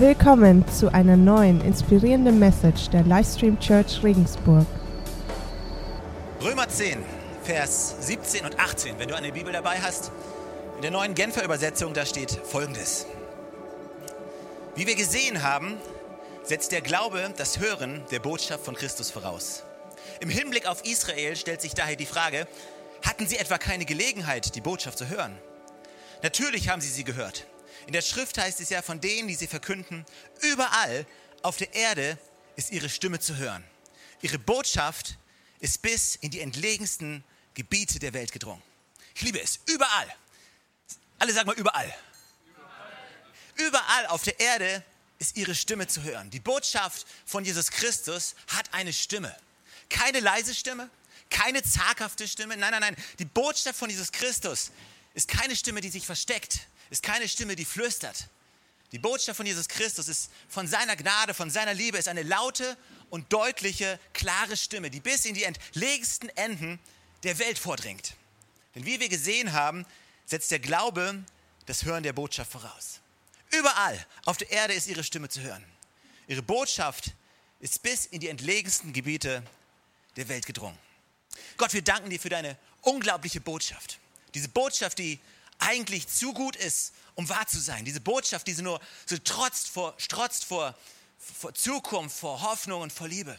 Willkommen zu einer neuen inspirierenden Message der Livestream Church Regensburg. Römer 10, Vers 17 und 18, wenn du eine Bibel dabei hast. In der neuen Genfer Übersetzung, da steht folgendes. Wie wir gesehen haben, setzt der Glaube das Hören der Botschaft von Christus voraus. Im Hinblick auf Israel stellt sich daher die Frage, hatten sie etwa keine Gelegenheit, die Botschaft zu hören? Natürlich haben sie sie gehört. In der Schrift heißt es ja von denen, die sie verkünden, überall auf der Erde ist ihre Stimme zu hören. Ihre Botschaft ist bis in die entlegensten Gebiete der Welt gedrungen. Ich liebe es, überall. Alle sagen mal überall. Überall auf der Erde ist ihre Stimme zu hören. Die Botschaft von Jesus Christus hat eine Stimme. Keine leise Stimme, keine zaghafte Stimme. Nein, nein, nein. Die Botschaft von Jesus Christus ist keine Stimme, die sich versteckt, ist keine Stimme, die flüstert. Die Botschaft von Jesus Christus ist von seiner Gnade, von seiner Liebe, ist eine laute und deutliche, klare Stimme, die bis in die entlegensten Enden der Welt vordringt. Denn wie wir gesehen haben, setzt der Glaube das Hören der Botschaft voraus. Überall auf der Erde ist ihre Stimme zu hören. Ihre Botschaft ist bis in die entlegensten Gebiete der Welt gedrungen. Gott, wir danken dir für deine unglaubliche Botschaft. Diese Botschaft, die eigentlich zu gut ist, um wahr zu sein. Diese Botschaft, die so nur so trotzt vor, strotzt vor, vor Zukunft, vor Hoffnung und vor Liebe.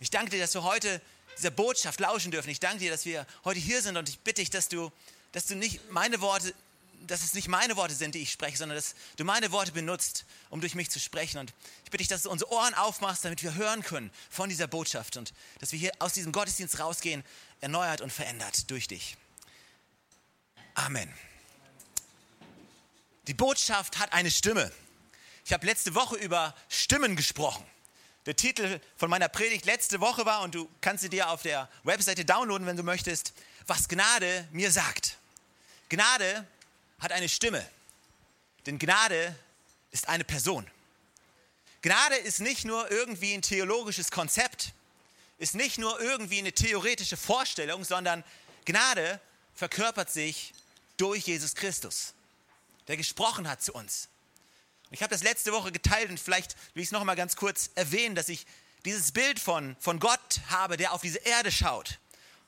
Ich danke dir, dass wir heute dieser Botschaft lauschen dürfen. Ich danke dir, dass wir heute hier sind und ich bitte dich, dass du, dass du nicht meine Worte, dass es nicht meine Worte sind, die ich spreche, sondern dass du meine Worte benutzt, um durch mich zu sprechen. Und ich bitte dich, dass du unsere Ohren aufmachst, damit wir hören können von dieser Botschaft und dass wir hier aus diesem Gottesdienst rausgehen, erneuert und verändert durch dich. Amen. Die Botschaft hat eine Stimme. Ich habe letzte Woche über Stimmen gesprochen. Der Titel von meiner Predigt letzte Woche war, und du kannst sie dir auf der Webseite downloaden, wenn du möchtest, was Gnade mir sagt. Gnade hat eine Stimme, denn Gnade ist eine Person. Gnade ist nicht nur irgendwie ein theologisches Konzept, ist nicht nur irgendwie eine theoretische Vorstellung, sondern Gnade verkörpert sich durch Jesus Christus, der gesprochen hat zu uns. Ich habe das letzte Woche geteilt und vielleicht will ich es noch mal ganz kurz erwähnen, dass ich dieses Bild von, von Gott habe, der auf diese Erde schaut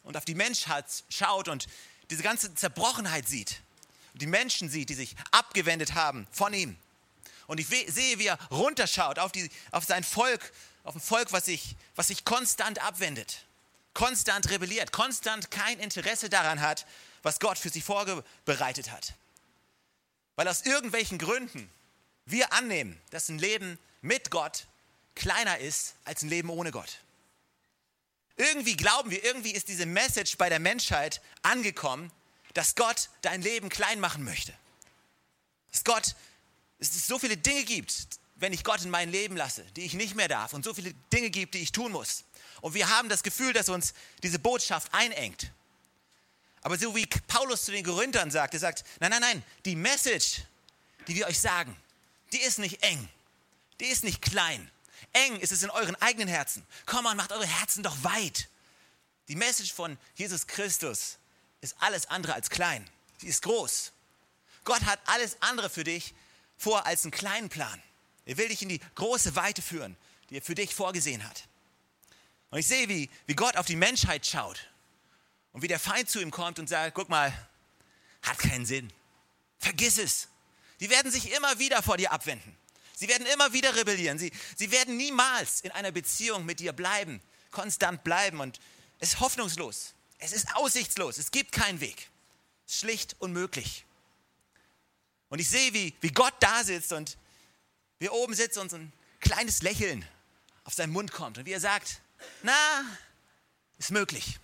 und auf die Menschheit schaut und diese ganze Zerbrochenheit sieht. Und die Menschen sieht, die sich abgewendet haben von ihm. Und ich sehe, wie er runterschaut auf, die, auf sein Volk, auf ein Volk, was sich, was sich konstant abwendet, konstant rebelliert, konstant kein Interesse daran hat, was Gott für sie vorbereitet hat. Weil aus irgendwelchen Gründen wir annehmen, dass ein Leben mit Gott kleiner ist als ein Leben ohne Gott. Irgendwie glauben wir, irgendwie ist diese Message bei der Menschheit angekommen, dass Gott dein Leben klein machen möchte. Dass Gott, es so viele Dinge gibt, wenn ich Gott in mein Leben lasse, die ich nicht mehr darf und so viele Dinge gibt, die ich tun muss. Und wir haben das Gefühl, dass uns diese Botschaft einengt. Aber so wie Paulus zu den Korinthern sagt, er sagt, nein, nein, nein, die Message, die wir euch sagen, die ist nicht eng, die ist nicht klein. Eng ist es in euren eigenen Herzen. Komm on, macht eure Herzen doch weit. Die Message von Jesus Christus ist alles andere als klein. Sie ist groß. Gott hat alles andere für dich vor als einen kleinen Plan. Er will dich in die große Weite führen, die er für dich vorgesehen hat. Und ich sehe, wie, wie Gott auf die Menschheit schaut und wie der Feind zu ihm kommt und sagt, guck mal, hat keinen Sinn. Vergiss es. Die werden sich immer wieder vor dir abwenden. Sie werden immer wieder rebellieren. Sie, sie werden niemals in einer Beziehung mit dir bleiben, konstant bleiben. Und es ist hoffnungslos. Es ist aussichtslos. Es gibt keinen Weg. Es ist schlicht unmöglich. Und ich sehe, wie, wie Gott da sitzt und wir oben sitzen und so ein kleines Lächeln auf seinen Mund kommt. Und wie er sagt, na, ist möglich.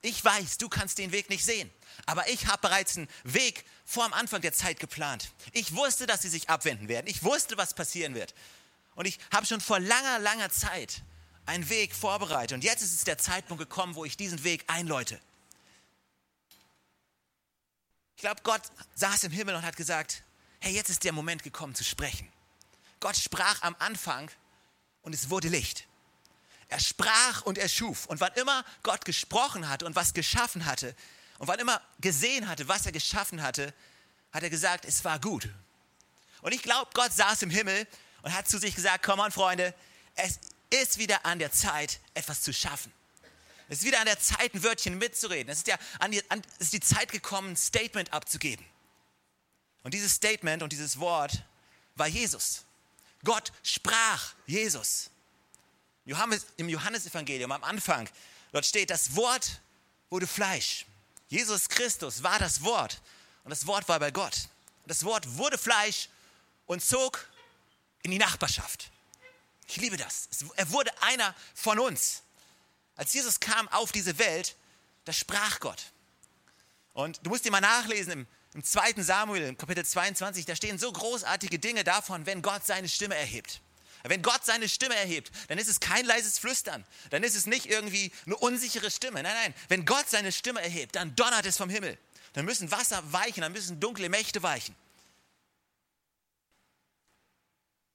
Ich weiß, du kannst den Weg nicht sehen, aber ich habe bereits einen Weg vor am Anfang der Zeit geplant. Ich wusste, dass sie sich abwenden werden. Ich wusste, was passieren wird. Und ich habe schon vor langer, langer Zeit einen Weg vorbereitet. Und jetzt ist es der Zeitpunkt gekommen, wo ich diesen Weg einläute. Ich glaube, Gott saß im Himmel und hat gesagt, hey, jetzt ist der Moment gekommen zu sprechen. Gott sprach am Anfang und es wurde Licht. Er sprach und er schuf. Und wann immer Gott gesprochen hatte und was geschaffen hatte, und wann immer gesehen hatte, was er geschaffen hatte, hat er gesagt, es war gut. Und ich glaube, Gott saß im Himmel und hat zu sich gesagt, komm on Freunde, es ist wieder an der Zeit, etwas zu schaffen. Es ist wieder an der Zeit, ein Wörtchen mitzureden. Es ist, ja an die, an, ist die Zeit gekommen, ein Statement abzugeben. Und dieses Statement und dieses Wort war Jesus. Gott sprach Jesus. Johannes, Im Johannesevangelium am Anfang, dort steht, das Wort wurde Fleisch. Jesus Christus war das Wort und das Wort war bei Gott. Das Wort wurde Fleisch und zog in die Nachbarschaft. Ich liebe das. Er wurde einer von uns. Als Jesus kam auf diese Welt, da sprach Gott. Und du musst dir mal nachlesen im, im 2. Samuel, im Kapitel 22, da stehen so großartige Dinge davon, wenn Gott seine Stimme erhebt. Wenn Gott seine Stimme erhebt, dann ist es kein leises Flüstern. Dann ist es nicht irgendwie eine unsichere Stimme. Nein, nein. Wenn Gott seine Stimme erhebt, dann donnert es vom Himmel. Dann müssen Wasser weichen, dann müssen dunkle Mächte weichen.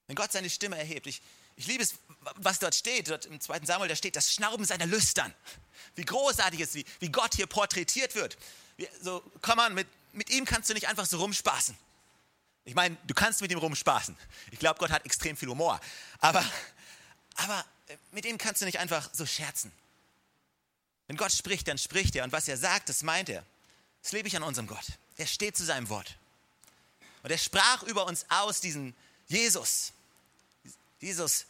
Wenn Gott seine Stimme erhebt. Ich, ich liebe es, was dort steht, dort im zweiten Samuel, da steht das Schnauben seiner Lüstern. Wie großartig ist, wie, wie Gott hier porträtiert wird. Wie, so, komm an, mit, mit ihm kannst du nicht einfach so rumspaßen. Ich meine, du kannst mit ihm rumspaßen. Ich glaube, Gott hat extrem viel Humor. Aber, aber äh, mit ihm kannst du nicht einfach so scherzen. Wenn Gott spricht, dann spricht er. Und was er sagt, das meint er. Das lebe ich an unserem Gott. Er steht zu seinem Wort. Und er sprach über uns aus, diesen Jesus. Jesus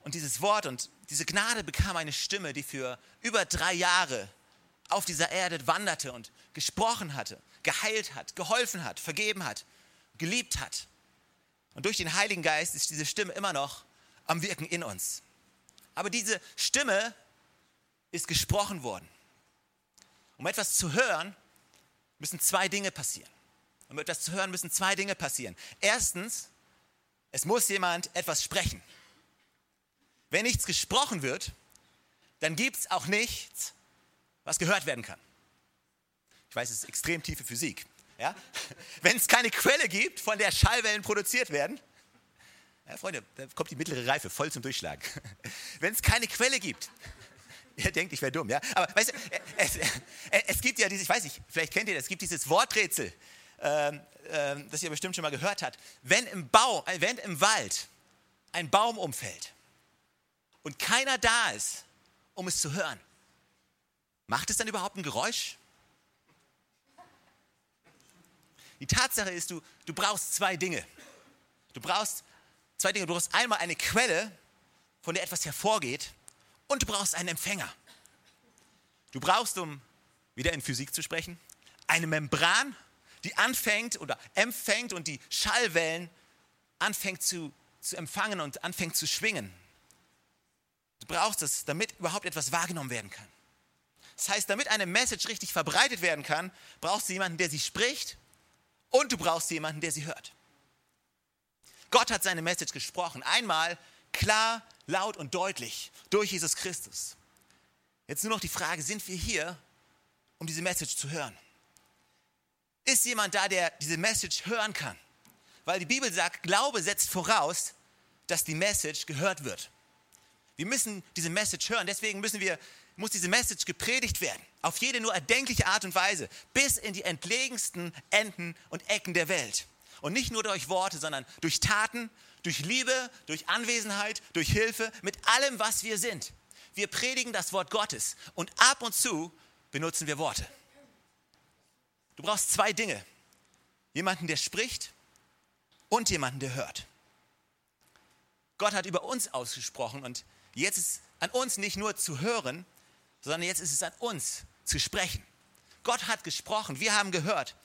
und dieses Wort und diese Gnade bekam eine Stimme, die für über drei Jahre auf dieser Erde wanderte und gesprochen hatte, geheilt hat, geholfen hat, vergeben hat, geliebt hat. Und durch den Heiligen Geist ist diese Stimme immer noch am Wirken in uns. Aber diese Stimme ist gesprochen worden. Um etwas zu hören, müssen zwei Dinge passieren. Um etwas zu hören, müssen zwei Dinge passieren. Erstens, es muss jemand etwas sprechen. Wenn nichts gesprochen wird, dann gibt es auch nichts, was gehört werden kann. Ich weiß, es ist extrem tiefe Physik. Ja? Wenn es keine Quelle gibt, von der Schallwellen produziert werden, ja, Freunde, da kommt die mittlere Reife voll zum Durchschlag. Wenn es keine Quelle gibt, ihr denkt, ich wäre dumm, ja? Aber weißt du, es, es, gibt ja dieses, ich weiß nicht, vielleicht kennt ihr das, es gibt dieses Worträtsel, ähm, ähm, das ihr bestimmt schon mal gehört habt. Wenn im, Bau, äh, wenn im Wald ein Baum umfällt und keiner da ist, um es zu hören, macht es dann überhaupt ein Geräusch? Die Tatsache ist, du, du brauchst zwei Dinge. Du brauchst zwei Dinge. Du brauchst einmal eine Quelle, von der etwas hervorgeht, und du brauchst einen Empfänger. Du brauchst, um wieder in Physik zu sprechen, eine Membran, die anfängt oder empfängt und die Schallwellen anfängt zu, zu empfangen und anfängt zu schwingen. Du brauchst es, damit überhaupt etwas wahrgenommen werden kann. Das heißt, damit eine Message richtig verbreitet werden kann, brauchst du jemanden, der sie spricht und du brauchst jemanden, der sie hört. Gott hat seine Message gesprochen. Einmal klar, laut und deutlich durch Jesus Christus. Jetzt nur noch die Frage, sind wir hier, um diese Message zu hören? Ist jemand da, der diese Message hören kann? Weil die Bibel sagt, Glaube setzt voraus, dass die Message gehört wird. Wir müssen diese Message hören, deswegen müssen wir muss diese Message gepredigt werden. Auf jede nur erdenkliche Art und Weise. Bis in die entlegensten Enden und Ecken der Welt. Und nicht nur durch Worte, sondern durch Taten, durch Liebe, durch Anwesenheit, durch Hilfe, mit allem, was wir sind. Wir predigen das Wort Gottes und ab und zu benutzen wir Worte. Du brauchst zwei Dinge. Jemanden, der spricht und jemanden, der hört. Gott hat über uns ausgesprochen und jetzt ist an uns nicht nur zu hören, sondern jetzt ist es an uns zu sprechen. Gott hat gesprochen, wir haben gehört.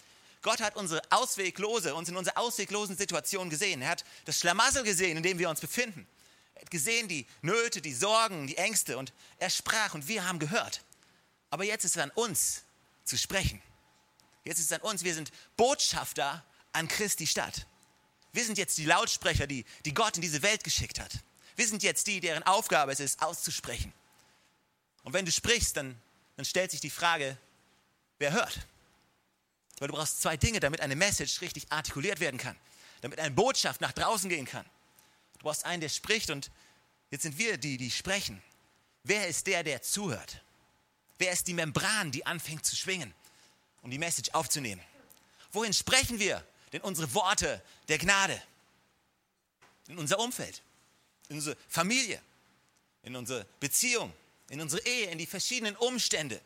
Gott hat unsere ausweglose, uns in unserer ausweglosen Situation gesehen. Er hat das Schlamassel gesehen, in dem wir uns befinden. Er hat gesehen die Nöte, die Sorgen, die Ängste und er sprach und wir haben gehört. Aber jetzt ist es an uns zu sprechen. Jetzt ist es an uns, wir sind Botschafter an Christi Stadt. Wir sind jetzt die Lautsprecher, die, die Gott in diese Welt geschickt hat. Wir sind jetzt die, deren Aufgabe es ist, auszusprechen. Und wenn du sprichst, dann, dann stellt sich die Frage, wer hört? Weil du brauchst zwei Dinge, damit eine Message richtig artikuliert werden kann, damit eine Botschaft nach draußen gehen kann. Du brauchst einen, der spricht und jetzt sind wir die, die sprechen. Wer ist der, der zuhört? Wer ist die Membran, die anfängt zu schwingen, um die Message aufzunehmen? Wohin sprechen wir denn unsere Worte der Gnade? in unser Umfeld, in unsere Familie, in unsere Beziehung, in unsere Ehe, in die verschiedenen Umstände,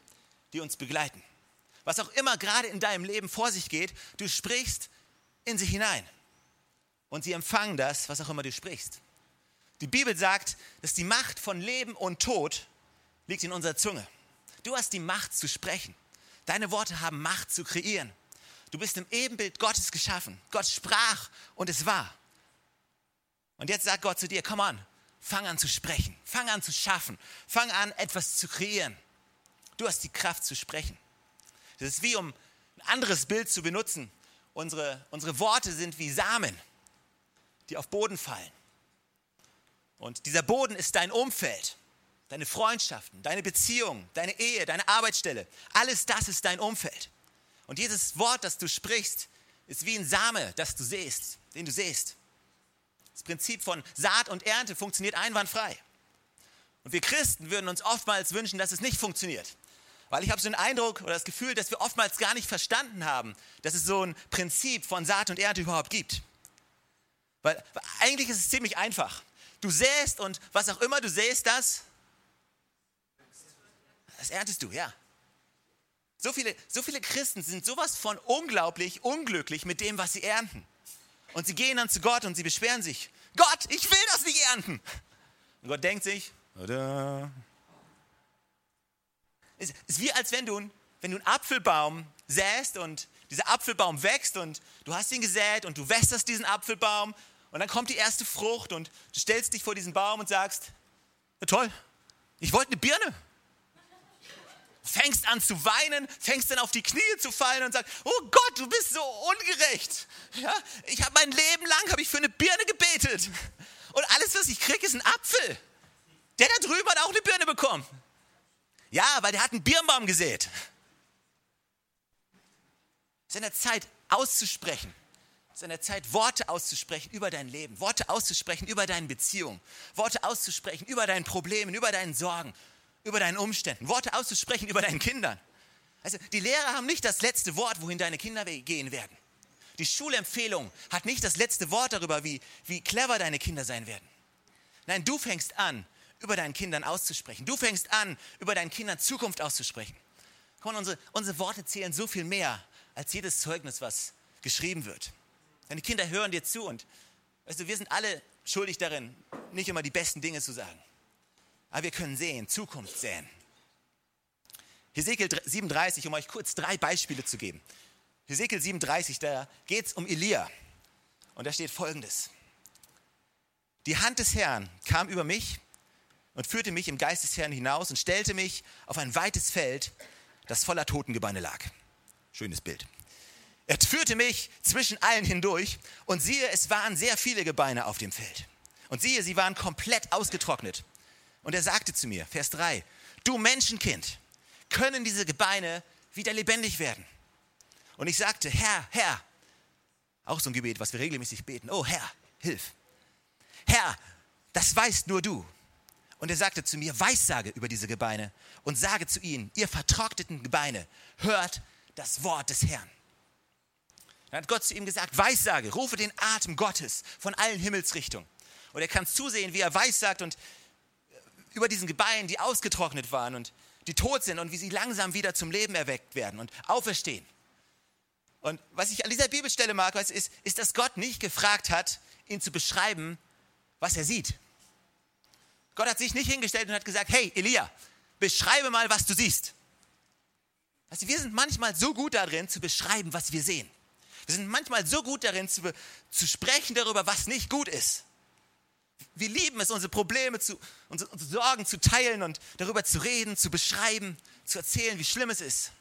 die uns begleiten. Was auch immer gerade in deinem Leben vor sich geht, du sprichst in sie hinein. Und sie empfangen das, was auch immer du sprichst. Die Bibel sagt, dass die Macht von Leben und Tod liegt in unserer Zunge. Du hast die Macht zu sprechen. Deine Worte haben Macht zu kreieren. Du bist im Ebenbild Gottes geschaffen. Gott sprach und es war. Und jetzt sagt Gott zu dir, komm an, fang an zu sprechen, fang an zu schaffen, fang an etwas zu kreieren. Du hast die Kraft zu sprechen. Das ist wie um ein anderes Bild zu benutzen. Unsere, unsere Worte sind wie Samen, die auf Boden fallen. Und dieser Boden ist dein Umfeld, deine Freundschaften, deine Beziehungen, deine Ehe, deine Arbeitsstelle. Alles das ist dein Umfeld. Und dieses Wort, das du sprichst, ist wie ein Same, das du siehst, den du siehst. Das Prinzip von Saat und Ernte funktioniert einwandfrei. Und wir Christen würden uns oftmals wünschen, dass es nicht funktioniert. Weil ich habe so den Eindruck oder das Gefühl, dass wir oftmals gar nicht verstanden haben, dass es so ein Prinzip von Saat und Ernte überhaupt gibt. Weil, weil eigentlich ist es ziemlich einfach. Du säst und was auch immer du säst, das, das erntest du, ja. So viele, so viele Christen sind sowas von unglaublich unglücklich mit dem, was sie ernten. Und sie gehen dann zu Gott und sie beschweren sich. Gott, ich will das nicht ernten. Und Gott denkt sich, oder? Es ist wie als wenn du, wenn du einen Apfelbaum säst und dieser Apfelbaum wächst und du hast ihn gesät und du wässerst diesen Apfelbaum und dann kommt die erste Frucht und du stellst dich vor diesen Baum und sagst, ja, toll, ich wollte eine Birne. Fängst an zu weinen, fängst dann auf die Knie zu fallen und sagst, oh Gott, du bist so ungerecht. Ja, ich habe mein Leben lang ich für eine Birne gebetet und alles, was ich kriege, ist ein Apfel. Der da drüben hat auch eine Birne bekommen. Ja, weil der hat einen Birnbaum gesät. Es ist an der Zeit auszusprechen. Es ist an der Zeit, Worte auszusprechen über dein Leben, Worte auszusprechen über deine Beziehung, Worte auszusprechen über deinen Problemen, über deinen Sorgen, über deinen Umständen, Worte auszusprechen über deinen Kindern. Also die Lehrer haben nicht das letzte Wort, wohin deine Kinder gehen werden. Die Schulempfehlung hat nicht das letzte Wort darüber, wie, wie clever deine Kinder sein werden. Nein, du fängst an, über deinen Kindern auszusprechen. Du fängst an, über deinen Kindern Zukunft auszusprechen. Komm, unsere, unsere Worte zählen so viel mehr als jedes Zeugnis, was geschrieben wird. Deine Kinder hören dir zu und weißt du, wir sind alle schuldig darin, nicht immer die besten Dinge zu sagen. Aber wir können sehen, Zukunft sehen. Hesekiel 37, um euch kurz drei Beispiele zu geben. Hesekiel 37, da geht es um Elia. Und da steht folgendes. Die Hand des Herrn kam über mich und führte mich im Geist des Herrn hinaus und stellte mich auf ein weites Feld, das voller Totengebeine lag. Schönes Bild. Er führte mich zwischen allen hindurch und siehe, es waren sehr viele Gebeine auf dem Feld. Und siehe, sie waren komplett ausgetrocknet. Und er sagte zu mir, Vers 3, du Menschenkind, können diese Gebeine wieder lebendig werden? Und ich sagte, Herr, Herr, auch so ein Gebet, was wir regelmäßig beten, oh Herr, hilf. Herr, das weißt nur du. Und er sagte zu mir, Weissage über diese Gebeine und sage zu ihnen, ihr vertrockneten Gebeine, hört das Wort des Herrn. Dann hat Gott zu ihm gesagt, Weissage, rufe den Atem Gottes von allen Himmelsrichtungen. Und er kann zusehen, wie er weissagt und über diesen Gebeinen, die ausgetrocknet waren und die tot sind und wie sie langsam wieder zum Leben erweckt werden und auferstehen. Und was ich an dieser Bibelstelle mag, ist, ist, dass Gott nicht gefragt hat, ihn zu beschreiben, was er sieht. Gott hat sich nicht hingestellt und hat gesagt, hey Elia, beschreibe mal, was du siehst. Also wir sind manchmal so gut darin zu beschreiben, was wir sehen. Wir sind manchmal so gut darin zu, zu sprechen darüber, was nicht gut ist. Wir lieben es, unsere Probleme, zu, unsere, unsere Sorgen zu teilen und darüber zu reden, zu beschreiben, zu erzählen, wie schlimm es ist.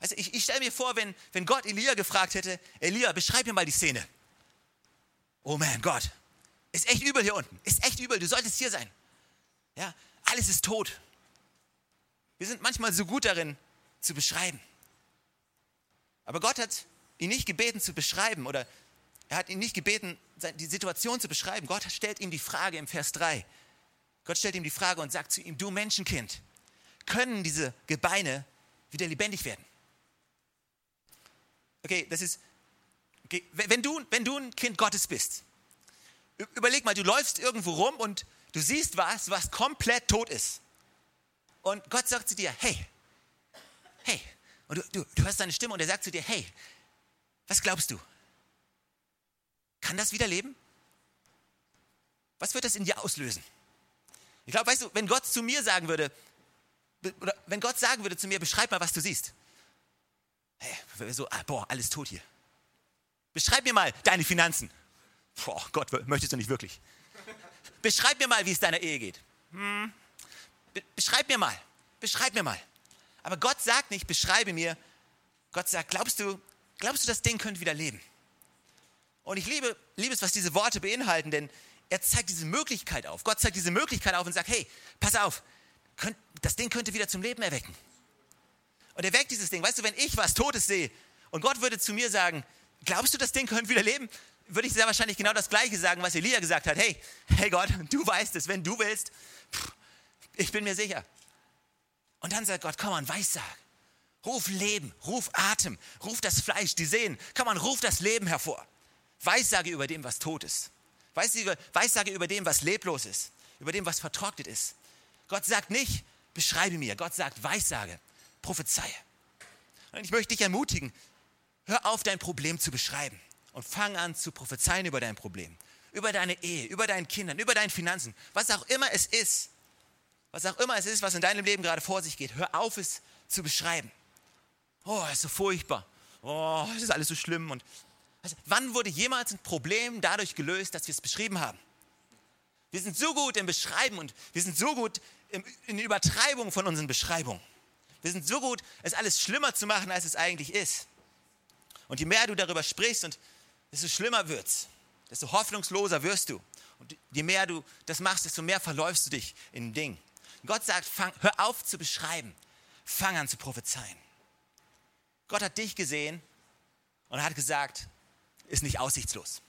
Also ich, ich stelle mir vor, wenn, wenn Gott Elia gefragt hätte, Elia, beschreib mir mal die Szene. Oh man, Gott, ist echt übel hier unten. Ist echt übel. Du solltest hier sein. Ja, alles ist tot. Wir sind manchmal so gut darin, zu beschreiben. Aber Gott hat ihn nicht gebeten zu beschreiben oder er hat ihn nicht gebeten, die Situation zu beschreiben. Gott stellt ihm die Frage im Vers 3. Gott stellt ihm die Frage und sagt zu ihm, du Menschenkind, können diese Gebeine wieder lebendig werden? Okay, das ist, okay, wenn, du, wenn du ein Kind Gottes bist, Überleg mal, du läufst irgendwo rum und du siehst was, was komplett tot ist. Und Gott sagt zu dir, hey, hey. Und du, du, du hörst seine Stimme und er sagt zu dir, hey, was glaubst du? Kann das wieder leben? Was wird das in dir auslösen? Ich glaube, weißt du, wenn Gott zu mir sagen würde, oder wenn Gott sagen würde zu mir, beschreib mal, was du siehst. Hey, so, ah, boah, alles tot hier. Beschreib mir mal deine Finanzen. Boah, Gott, möchtest du nicht wirklich. Beschreib mir mal, wie es deiner Ehe geht. Hm. Be beschreib mir mal. Beschreib mir mal. Aber Gott sagt nicht, beschreibe mir. Gott sagt, glaubst du, glaubst du, das Ding könnte wieder leben? Und ich liebe, liebe es, was diese Worte beinhalten, denn er zeigt diese Möglichkeit auf. Gott zeigt diese Möglichkeit auf und sagt, hey, pass auf, das Ding könnte wieder zum Leben erwecken. Und er weckt dieses Ding. Weißt du, wenn ich was Totes sehe und Gott würde zu mir sagen, glaubst du, das Ding könnte wieder leben? Würde ich sehr wahrscheinlich genau das Gleiche sagen, was Elia gesagt hat. Hey, hey Gott, du weißt es, wenn du willst, ich bin mir sicher. Und dann sagt Gott, komm an, Weissag. Ruf Leben, ruf Atem, ruf das Fleisch, die Sehen. Komm an, ruf das Leben hervor. Weissage über dem, was tot ist. Weissage über dem, was leblos ist, über dem, was vertrocknet ist. Gott sagt nicht, beschreibe mir. Gott sagt, Weissage, prophezeie. Und ich möchte dich ermutigen, hör auf, dein Problem zu beschreiben und fang an zu prophezeien über dein Problem, über deine Ehe, über deinen Kindern, über deine Finanzen, was auch immer es ist. Was auch immer es ist, was in deinem Leben gerade vor sich geht, hör auf, es zu beschreiben. Oh, es ist so furchtbar. Oh, es ist alles so schlimm. Und wann wurde jemals ein Problem dadurch gelöst, dass wir es beschrieben haben? Wir sind so gut im Beschreiben und wir sind so gut in der Übertreibung von unseren Beschreibungen. Wir sind so gut, es alles schlimmer zu machen, als es eigentlich ist. Und je mehr du darüber sprichst, und desto schlimmer wird's, desto hoffnungsloser wirst du. Und je mehr du das machst, desto mehr verläufst du dich in Ding. Gott sagt, fang, hör auf zu beschreiben, fang an zu prophezeien. Gott hat dich gesehen und hat gesagt, ist nicht aussichtslos.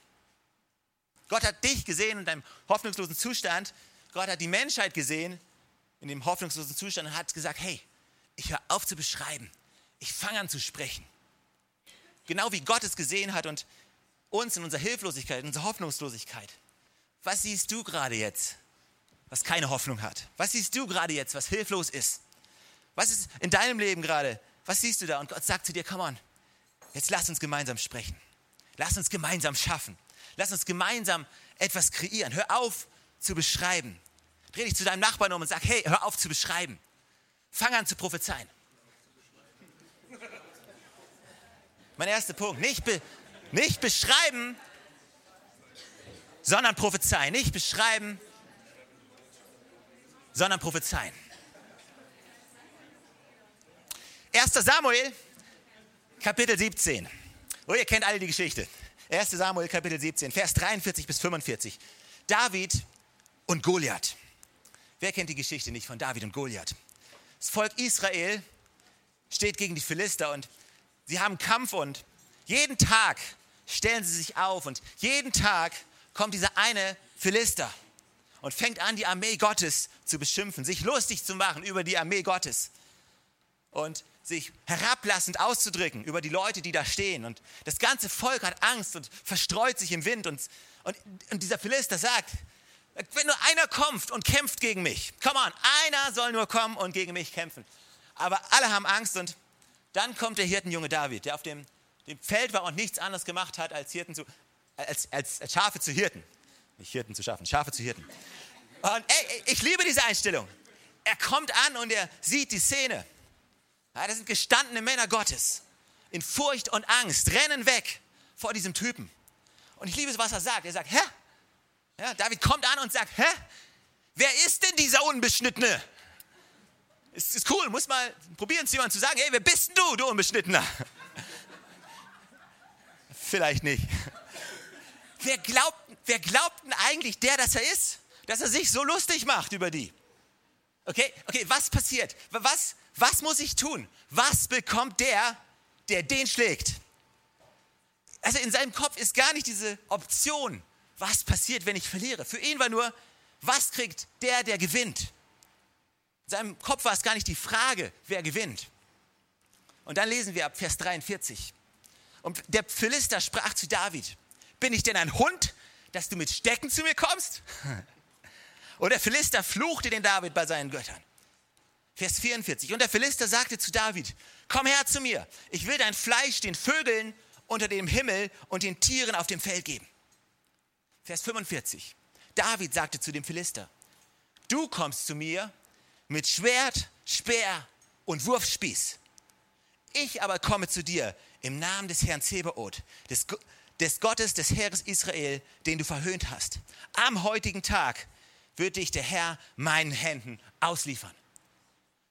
Gott hat dich gesehen in deinem hoffnungslosen Zustand. Gott hat die Menschheit gesehen in dem hoffnungslosen Zustand und hat gesagt, hey, ich höre auf zu beschreiben. Ich fange an zu sprechen. Genau wie Gott es gesehen hat und uns in unserer Hilflosigkeit, in unserer Hoffnungslosigkeit. Was siehst du gerade jetzt, was keine Hoffnung hat? Was siehst du gerade jetzt, was hilflos ist? Was ist in deinem Leben gerade? Was siehst du da? Und Gott sagt zu dir, come on, jetzt lass uns gemeinsam sprechen. Lass uns gemeinsam schaffen. Lass uns gemeinsam etwas kreieren. Hör auf zu beschreiben. Dreh dich zu deinem Nachbarn um und sag, hey, hör auf zu beschreiben. Fang an zu prophezeien. Mein erster Punkt. Nicht, be, nicht beschreiben, sondern prophezeien. Nicht beschreiben, sondern prophezeien. 1. Samuel, Kapitel 17. Oh, ihr kennt alle die Geschichte. 1. Samuel, Kapitel 17, Vers 43 bis 45. David und Goliath. Wer kennt die Geschichte nicht von David und Goliath? Das Volk Israel steht gegen die Philister und sie haben Kampf und jeden Tag stellen sie sich auf und jeden Tag kommt dieser eine Philister und fängt an, die Armee Gottes zu beschimpfen, sich lustig zu machen über die Armee Gottes und sich herablassend auszudrücken über die Leute, die da stehen. Und das ganze Volk hat Angst und verstreut sich im Wind. Und, und, und dieser Philister sagt, wenn nur einer kommt und kämpft gegen mich, come on, einer soll nur kommen und gegen mich kämpfen. Aber alle haben Angst und dann kommt der Hirtenjunge David, der auf dem, dem Feld war und nichts anderes gemacht hat, als, Hirten zu, als, als, als Schafe zu Hirten. Nicht Hirten zu schaffen, Schafe zu Hirten. Und ey, ich liebe diese Einstellung. Er kommt an und er sieht die Szene. Ja, das sind gestandene Männer Gottes. In Furcht und Angst, rennen weg vor diesem Typen. Und ich liebe es, was er sagt. Er sagt, Herr, ja, David kommt an und sagt, hä? Wer ist denn dieser Unbeschnittene? Ist, ist cool, muss mal probieren, es jemand zu sagen, hey, wer bist denn du, du Unbeschnittener? Vielleicht nicht. Wer glaubt, wer glaubt denn eigentlich der, dass er ist? Dass er sich so lustig macht über die? Okay, okay, was passiert? Was, was muss ich tun? Was bekommt der, der den schlägt? Also in seinem Kopf ist gar nicht diese Option, was passiert, wenn ich verliere? Für ihn war nur, was kriegt der, der gewinnt? In seinem Kopf war es gar nicht die Frage, wer gewinnt. Und dann lesen wir ab Vers 43. Und der Philister sprach zu David, bin ich denn ein Hund, dass du mit Stecken zu mir kommst? Und der Philister fluchte den David bei seinen Göttern. Vers 44. Und der Philister sagte zu David, komm her zu mir, ich will dein Fleisch den Vögeln unter dem Himmel und den Tieren auf dem Feld geben. Vers 45. David sagte zu dem Philister, du kommst zu mir mit Schwert, Speer und Wurfspieß. Ich aber komme zu dir im Namen des Herrn Zebaoth, des, des Gottes des Heeres Israel, den du verhöhnt hast. Am heutigen Tag wird dich der Herr meinen Händen ausliefern.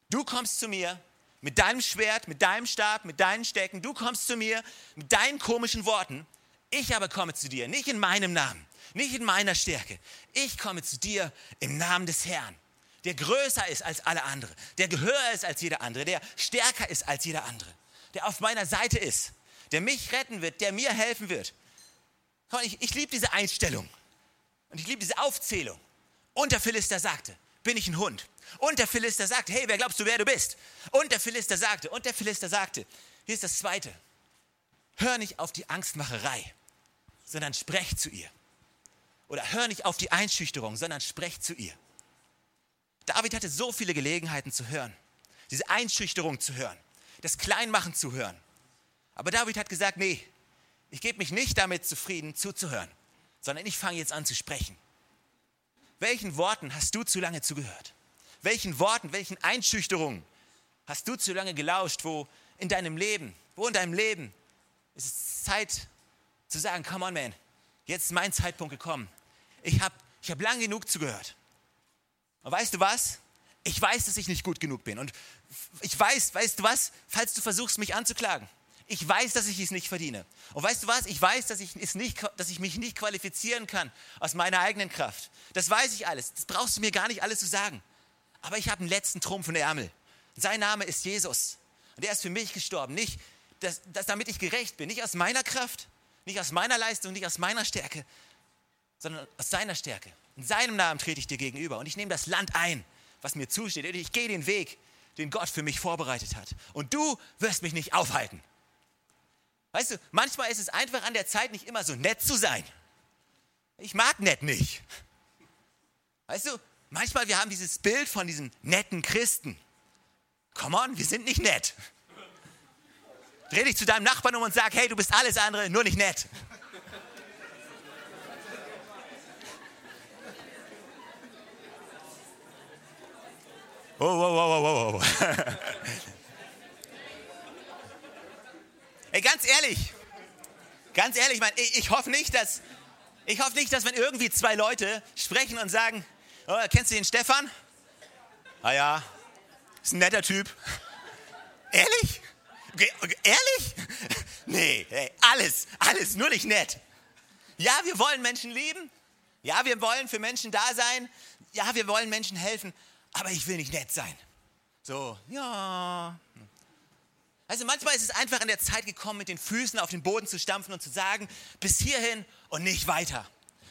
Du kommst zu mir mit deinem Schwert, mit deinem Stab, mit deinen Stecken. Du kommst zu mir mit deinen komischen Worten. Ich aber komme zu dir, nicht in meinem Namen, nicht in meiner Stärke. Ich komme zu dir im Namen des Herrn, der größer ist als alle anderen, der höher ist als jeder andere, der stärker ist als jeder andere, der auf meiner Seite ist, der mich retten wird, der mir helfen wird. Ich, ich liebe diese Einstellung und ich liebe diese Aufzählung. Und der Philister sagte, bin ich ein Hund? Und der Philister sagte, hey, wer glaubst du, wer du bist? Und der Philister sagte, und der Philister sagte, hier ist das Zweite, hör nicht auf die Angstmacherei, sondern sprech zu ihr. Oder hör nicht auf die Einschüchterung, sondern sprech zu ihr. David hatte so viele Gelegenheiten zu hören, diese Einschüchterung zu hören, das Kleinmachen zu hören. Aber David hat gesagt, nee, ich gebe mich nicht damit zufrieden, zuzuhören, sondern ich fange jetzt an zu sprechen. Welchen Worten hast du zu lange zugehört? Welchen Worten, welchen Einschüchterungen hast du zu lange gelauscht, wo in deinem Leben, wo in deinem Leben ist es Zeit zu sagen, come on man, jetzt ist mein Zeitpunkt gekommen. Ich habe ich hab lang genug zugehört. Und weißt du was? Ich weiß, dass ich nicht gut genug bin. Und ich weiß, weißt du was, falls du versuchst, mich anzuklagen, ich weiß, dass ich es nicht verdiene. Und weißt du was? Ich weiß, dass ich, es nicht, dass ich mich nicht qualifizieren kann aus meiner eigenen Kraft. Das weiß ich alles. Das brauchst du mir gar nicht alles zu sagen. Aber ich habe einen letzten Trumpf in der Ärmel. Sein Name ist Jesus. Und er ist für mich gestorben. Nicht, dass, dass, damit ich gerecht bin. Nicht aus meiner Kraft, nicht aus meiner Leistung, nicht aus meiner Stärke, sondern aus seiner Stärke. In seinem Namen trete ich dir gegenüber. Und ich nehme das Land ein, was mir zusteht. Ich gehe den Weg, den Gott für mich vorbereitet hat. Und du wirst mich nicht aufhalten. Weißt du, manchmal ist es einfach an der Zeit, nicht immer so nett zu sein. Ich mag nett nicht. Weißt du, manchmal wir haben dieses Bild von diesen netten Christen. Come on, wir sind nicht nett. Dreh dich zu deinem Nachbarn um und sag, hey, du bist alles andere, nur nicht nett. Oh, oh, oh, oh, oh. Ey, ganz ehrlich, ganz ehrlich, mein, ich, ich hoffe nicht, dass, ich hoffe nicht, dass wenn irgendwie zwei Leute sprechen und sagen, oh, kennst du den Stefan? Ah ja, ist ein netter Typ. Ehrlich? Ehrlich? Nee, hey, alles, alles, nur nicht nett. Ja, wir wollen Menschen lieben. Ja, wir wollen für Menschen da sein. Ja, wir wollen Menschen helfen. Aber ich will nicht nett sein. So, ja, also manchmal ist es einfach an der Zeit gekommen, mit den Füßen auf den Boden zu stampfen und zu sagen, bis hierhin und nicht weiter.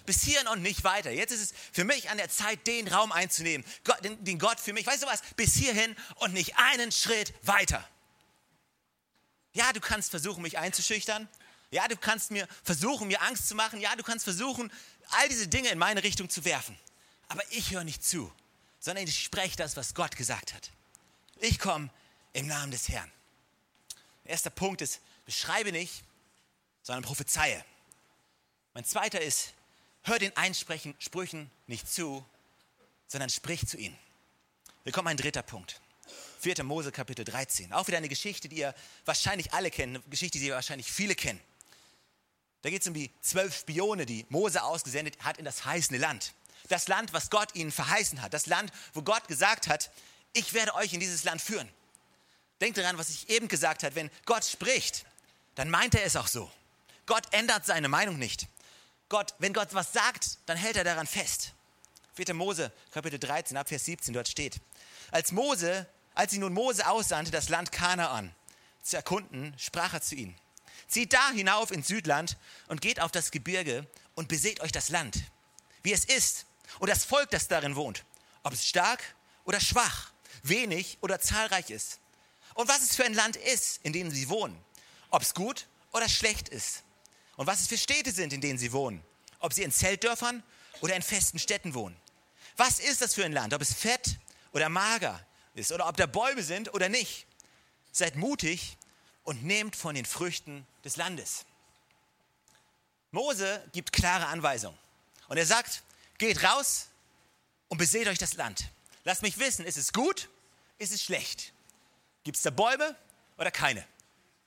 Bis hierhin und nicht weiter. Jetzt ist es für mich an der Zeit, den Raum einzunehmen, Gott, den, den Gott für mich. Weißt du was? Bis hierhin und nicht einen Schritt weiter. Ja, du kannst versuchen, mich einzuschüchtern. Ja, du kannst mir versuchen, mir Angst zu machen. Ja, du kannst versuchen, all diese Dinge in meine Richtung zu werfen. Aber ich höre nicht zu, sondern ich spreche das, was Gott gesagt hat. Ich komme im Namen des Herrn. Erster Punkt ist, beschreibe nicht, sondern prophezeie. Mein zweiter ist, hör den Einsprüchen nicht zu, sondern sprich zu ihnen. Wir kommen ein dritter Punkt. 4. Mose Kapitel 13. Auch wieder eine Geschichte, die ihr wahrscheinlich alle kennt, eine Geschichte, die ihr wahrscheinlich viele kennen. Da geht es um die zwölf Spione, die Mose ausgesendet hat in das heißende Land. Das Land, was Gott ihnen verheißen hat. Das Land, wo Gott gesagt hat, ich werde euch in dieses Land führen. Denk daran, was ich eben gesagt habe. Wenn Gott spricht, dann meint er es auch so. Gott ändert seine Meinung nicht. Gott, wenn Gott was sagt, dann hält er daran fest. 4. Mose, Kapitel 13, Abvers 17, dort steht. Als Mose, als sie nun Mose aussandte, das Land Kanaan zu erkunden, sprach er zu ihnen. Zieht da hinauf ins Südland und geht auf das Gebirge und beseht euch das Land, wie es ist und das Volk, das darin wohnt, ob es stark oder schwach, wenig oder zahlreich ist und was es für ein Land ist, in dem sie wohnen. Ob es gut oder schlecht ist. Und was es für Städte sind, in denen sie wohnen. ob sie in Zeltdörfern oder in festen Städten wohnen. Was ist das für ein Land, ob es fett oder mager ist oder ob da Bäume sind oder nicht? Seid mutig und nehmt von den Früchten des Landes. Mose gibt klare Anweisungen und er sagt, geht raus und beseht euch das Land. Lasst mich wissen, ist es gut, ist es schlecht? Gibt es da Bäume oder keine?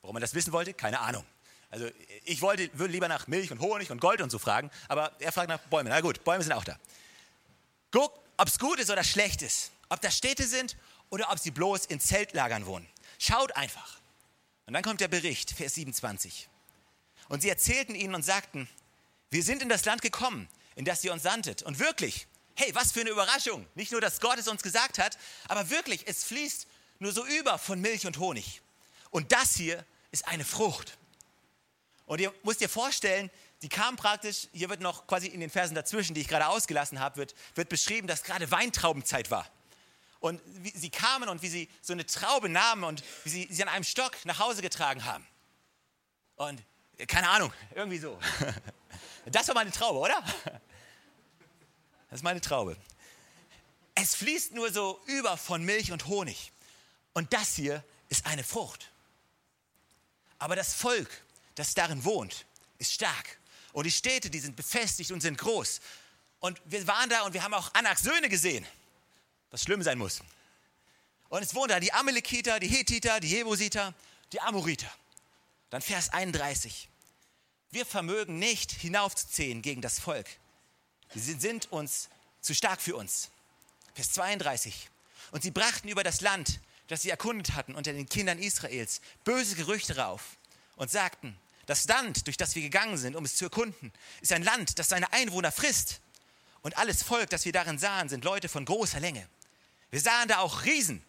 Warum man das wissen wollte, keine Ahnung. Also ich wollte, würde lieber nach Milch und Honig und Gold und so fragen, aber er fragt nach Bäumen. Na gut, Bäume sind auch da. Guck, ob es gut ist oder schlecht ist. Ob das Städte sind oder ob sie bloß in Zeltlagern wohnen. Schaut einfach. Und dann kommt der Bericht, Vers 27. Und sie erzählten ihnen und sagten, wir sind in das Land gekommen, in das ihr uns sandtet. Und wirklich, hey, was für eine Überraschung. Nicht nur, dass Gott es uns gesagt hat, aber wirklich, es fließt nur so über von Milch und Honig. Und das hier ist eine Frucht. Und ihr müsst dir vorstellen, die kam praktisch, hier wird noch quasi in den Versen dazwischen, die ich gerade ausgelassen habe, wird, wird beschrieben, dass gerade Weintraubenzeit war. Und wie, sie kamen und wie sie so eine Traube nahmen und wie sie sie an einem Stock nach Hause getragen haben. Und keine Ahnung, irgendwie so. Das war meine Traube, oder? Das ist meine Traube. Es fließt nur so über von Milch und Honig. Und das hier ist eine Frucht. Aber das Volk, das darin wohnt, ist stark. Und die Städte, die sind befestigt und sind groß. Und wir waren da und wir haben auch Anaks Söhne gesehen, was schlimm sein muss. Und es wohnen da die Amalekiter, die Hethiter, die Jebusiter, die Amoriter. Dann Vers 31. Wir vermögen nicht hinaufzuziehen gegen das Volk. Sie sind uns zu stark für uns. Vers 32. Und sie brachten über das Land, das sie erkundet hatten, unter den Kindern Israels, böse Gerüchte rauf und sagten, das Land, durch das wir gegangen sind, um es zu erkunden, ist ein Land, das seine Einwohner frisst. Und alles Volk, das wir darin sahen, sind Leute von großer Länge. Wir sahen da auch Riesen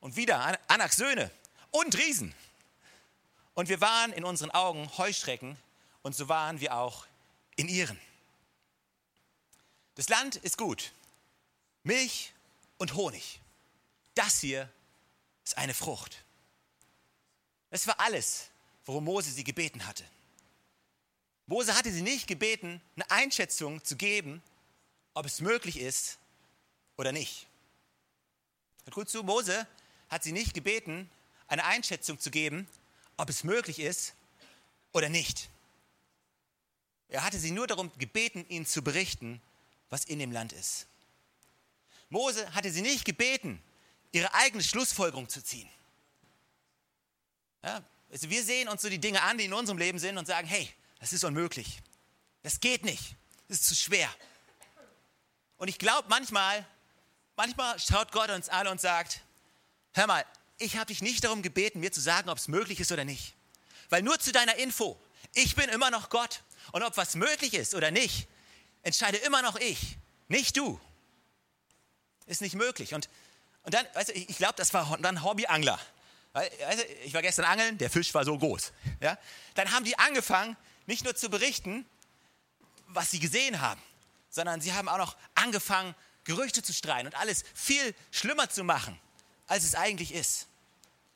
und wieder Anaks Söhne und Riesen. Und wir waren in unseren Augen Heuschrecken und so waren wir auch in ihren. Das Land ist gut. Milch und Honig. Das hier ist eine Frucht. Das war alles, worum Mose sie gebeten hatte. Mose hatte sie nicht gebeten, eine Einschätzung zu geben, ob es möglich ist oder nicht. Hört gut zu, Mose hat sie nicht gebeten, eine Einschätzung zu geben, ob es möglich ist oder nicht. Er hatte sie nur darum gebeten, ihnen zu berichten, was in dem Land ist. Mose hatte sie nicht gebeten, ihre eigene Schlussfolgerung zu ziehen. Ja, also wir sehen uns so die Dinge an, die in unserem Leben sind und sagen, hey, das ist unmöglich. Das geht nicht. Das ist zu schwer. Und ich glaube manchmal, manchmal schaut Gott uns an und sagt, hör mal, ich habe dich nicht darum gebeten, mir zu sagen, ob es möglich ist oder nicht. Weil nur zu deiner Info, ich bin immer noch Gott. Und ob was möglich ist oder nicht, entscheide immer noch ich, nicht du. Ist nicht möglich. Und, und dann, weißt du, ich glaube, das war dann Hobbyangler. Ich war gestern angeln, der Fisch war so groß. Ja? Dann haben die angefangen, nicht nur zu berichten, was sie gesehen haben, sondern sie haben auch noch angefangen, Gerüchte zu streuen und alles viel schlimmer zu machen, als es eigentlich ist.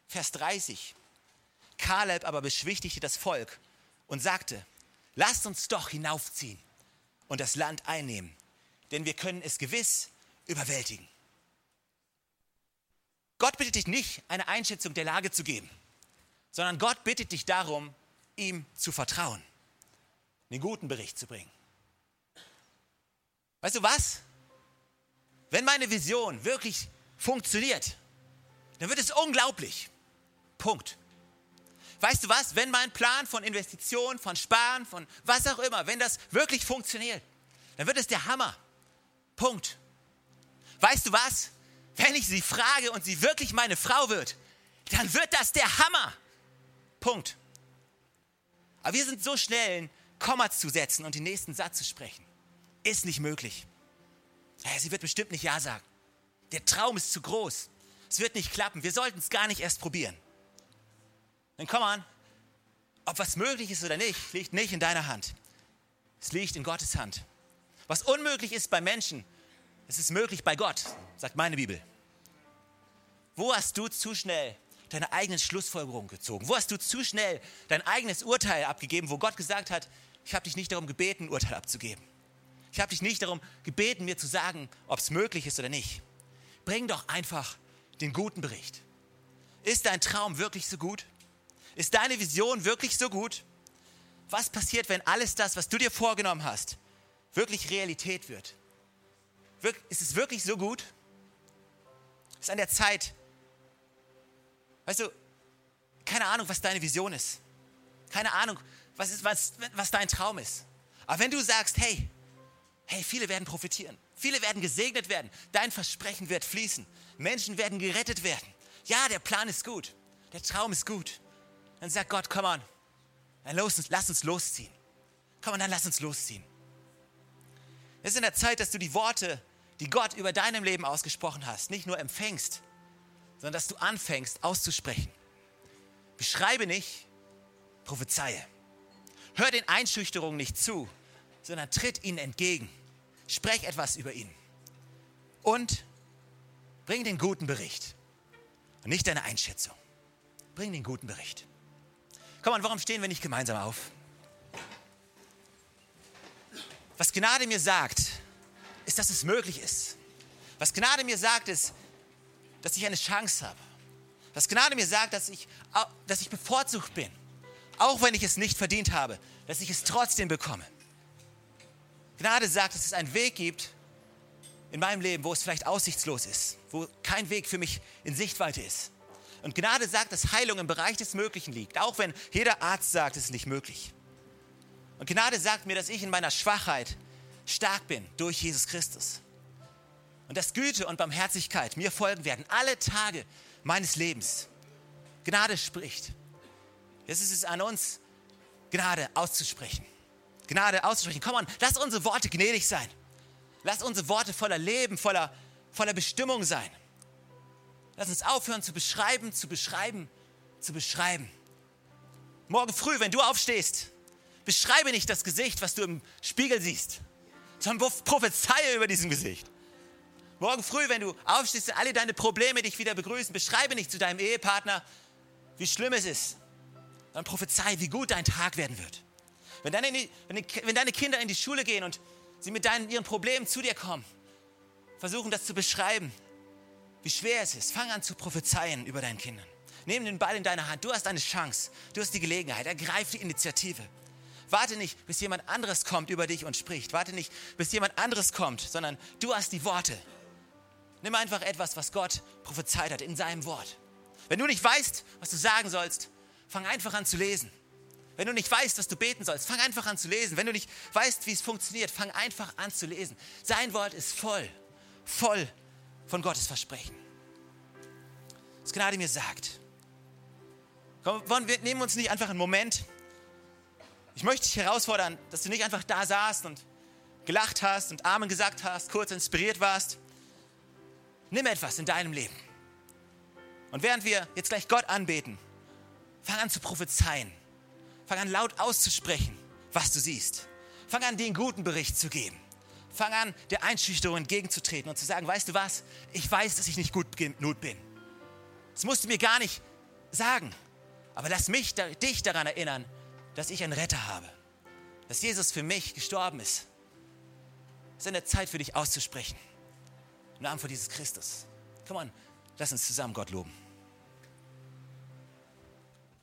Vers 30. Kaleb aber beschwichtigte das Volk und sagte, lasst uns doch hinaufziehen und das Land einnehmen, denn wir können es gewiss überwältigen. Gott bittet dich nicht, eine Einschätzung der Lage zu geben, sondern Gott bittet dich darum, ihm zu vertrauen, einen guten Bericht zu bringen. Weißt du was? Wenn meine Vision wirklich funktioniert, dann wird es unglaublich. Punkt. Weißt du was? Wenn mein Plan von Investitionen, von Sparen, von was auch immer, wenn das wirklich funktioniert, dann wird es der Hammer. Punkt. Weißt du was? Wenn ich sie frage und sie wirklich meine Frau wird, dann wird das der Hammer. Punkt. Aber wir sind so schnell, Komma zu setzen und den nächsten Satz zu sprechen. Ist nicht möglich. Sie wird bestimmt nicht Ja sagen. Der Traum ist zu groß. Es wird nicht klappen. Wir sollten es gar nicht erst probieren. Dann komm an. Ob was möglich ist oder nicht, liegt nicht in deiner Hand. Es liegt in Gottes Hand. Was unmöglich ist bei Menschen, es ist möglich bei Gott, sagt meine Bibel. Wo hast du zu schnell deine eigenen Schlussfolgerungen gezogen? Wo hast du zu schnell dein eigenes Urteil abgegeben, wo Gott gesagt hat, Ich habe dich nicht darum gebeten, ein Urteil abzugeben. Ich habe dich nicht darum gebeten, mir zu sagen, ob es möglich ist oder nicht. Bring doch einfach den guten Bericht. Ist dein Traum wirklich so gut? Ist deine Vision wirklich so gut? Was passiert, wenn alles das, was du dir vorgenommen hast, wirklich Realität wird? Ist es wirklich so gut? Ist an der Zeit, weißt du, keine Ahnung, was deine Vision ist. Keine Ahnung, was, ist, was, was dein Traum ist. Aber wenn du sagst, hey, hey, viele werden profitieren, viele werden gesegnet werden, dein Versprechen wird fließen, Menschen werden gerettet werden. Ja, der Plan ist gut, der Traum ist gut. Dann sagt Gott, komm on, dann los, lass uns losziehen. Komm on, dann lass uns losziehen. Es ist in der Zeit, dass du die Worte, die Gott über deinem Leben ausgesprochen hast, nicht nur empfängst, sondern dass du anfängst auszusprechen. Beschreibe nicht, prophezeie. Hör den Einschüchterungen nicht zu, sondern tritt ihnen entgegen. Sprech etwas über ihn. Und bring den guten Bericht. Und nicht deine Einschätzung. Bring den guten Bericht. Komm an, warum stehen wir nicht gemeinsam auf? Was Gnade mir sagt, ist, dass es möglich ist. Was Gnade mir sagt, ist, dass ich eine Chance habe. Was Gnade mir sagt, dass ich, dass ich bevorzugt bin. Auch wenn ich es nicht verdient habe, dass ich es trotzdem bekomme. Gnade sagt, dass es einen Weg gibt in meinem Leben, wo es vielleicht aussichtslos ist, wo kein Weg für mich in Sichtweite ist. Und Gnade sagt, dass Heilung im Bereich des Möglichen liegt, auch wenn jeder Arzt sagt, es ist nicht möglich. Und Gnade sagt mir, dass ich in meiner Schwachheit stark bin durch Jesus Christus. Und dass Güte und Barmherzigkeit mir folgen werden, alle Tage meines Lebens. Gnade spricht. Jetzt ist es an uns, Gnade auszusprechen. Gnade auszusprechen. Komm on, lass unsere Worte gnädig sein. Lass unsere Worte voller Leben, voller, voller Bestimmung sein. Lass uns aufhören zu beschreiben, zu beschreiben, zu beschreiben. Morgen früh, wenn du aufstehst, beschreibe nicht das Gesicht, was du im Spiegel siehst, sondern prophezeie über diesem Gesicht. Morgen früh, wenn du aufstehst und alle deine Probleme dich wieder begrüßen, beschreibe nicht zu deinem Ehepartner, wie schlimm es ist, dann prophezei, wie gut dein Tag werden wird. Wenn deine, wenn deine Kinder in die Schule gehen und sie mit deinen, ihren Problemen zu dir kommen, versuchen das zu beschreiben, wie schwer es ist, fang an zu prophezeien über deinen Kindern. Nimm den Ball in deine Hand. Du hast eine Chance. Du hast die Gelegenheit. Ergreif die Initiative. Warte nicht, bis jemand anderes kommt über dich und spricht. Warte nicht, bis jemand anderes kommt, sondern du hast die Worte. Nimm einfach etwas, was Gott prophezeit hat in seinem Wort. Wenn du nicht weißt, was du sagen sollst, fang einfach an zu lesen. Wenn du nicht weißt, was du beten sollst, fang einfach an zu lesen. Wenn du nicht weißt, wie es funktioniert, fang einfach an zu lesen. Sein Wort ist voll, voll von Gottes Versprechen. Was Gnade mir sagt. Komm, wir nehmen uns nicht einfach einen Moment. Ich möchte dich herausfordern, dass du nicht einfach da saßt und gelacht hast und Amen gesagt hast, kurz inspiriert warst. Nimm etwas in deinem Leben. Und während wir jetzt gleich Gott anbeten, fang an zu prophezeien. Fang an laut auszusprechen, was du siehst. Fang an, den guten Bericht zu geben. Fang an, der Einschüchterung entgegenzutreten und zu sagen, weißt du was, ich weiß, dass ich nicht gut genug bin. Das musst du mir gar nicht sagen. Aber lass mich, dich daran erinnern, dass ich einen Retter habe. Dass Jesus für mich gestorben ist. Es ist eine Zeit für dich auszusprechen. Im Namen von Jesus Christus. Komm on, lass uns zusammen Gott loben.